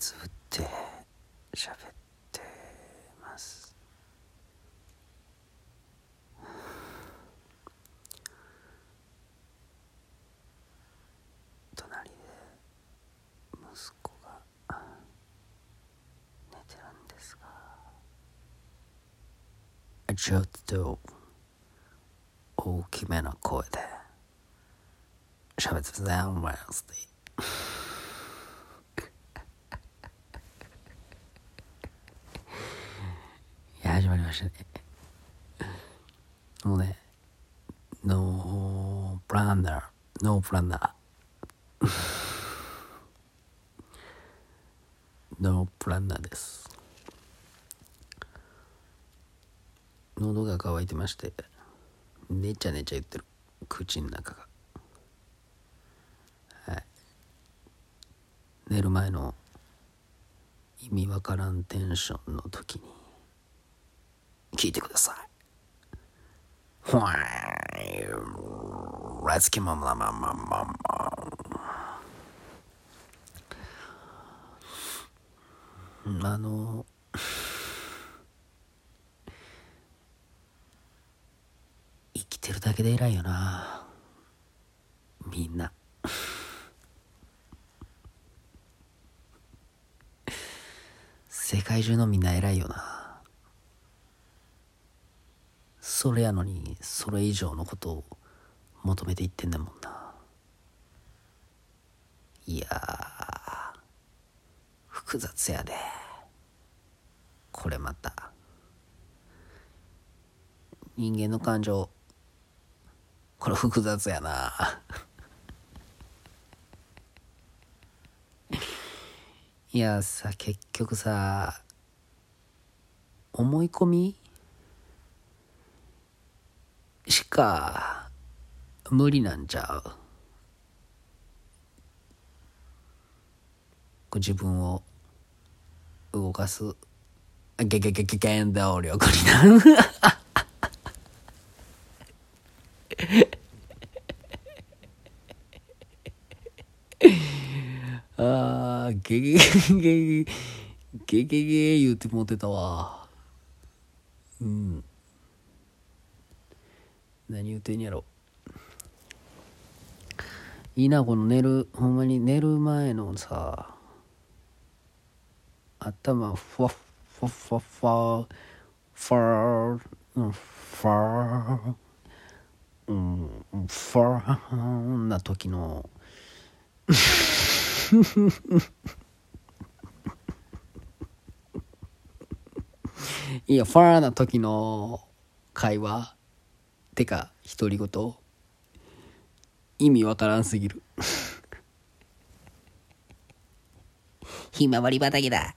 つぶって喋ってます。隣で息子が寝てるんですがちょっと大きめな声で喋ってたんますいや始ましたね。もうねノープランナーノープランナーノープランナーです。喉が渇いてましてねちゃねちゃ言ってる口の中が。寝る前の意味わからんテンションの時に。聞いてください。ほわーいラツキママママママあの生きてるだけで偉いよなみんな世界中のみんな偉いよなそれやのにそれ以上のことを求めていってんだもんな。いや複雑やで。これまた。人間の感情これ複雑やな。いやさ結局さ思い込みしか無理なんちゃう？自分を動かす？ゲゲゲゲ原動力になるあーゲゲゲゲゲゲゲゲ言うてもってたわ。うん。何言うてんやろ。いいなこの寝る。ほんまに寝る前のさ頭ふわっふわっふわっふわファーうんファーうんファーな時のいやファーな時の会話。てか独り言意味わからんすぎるひまわり畑だ。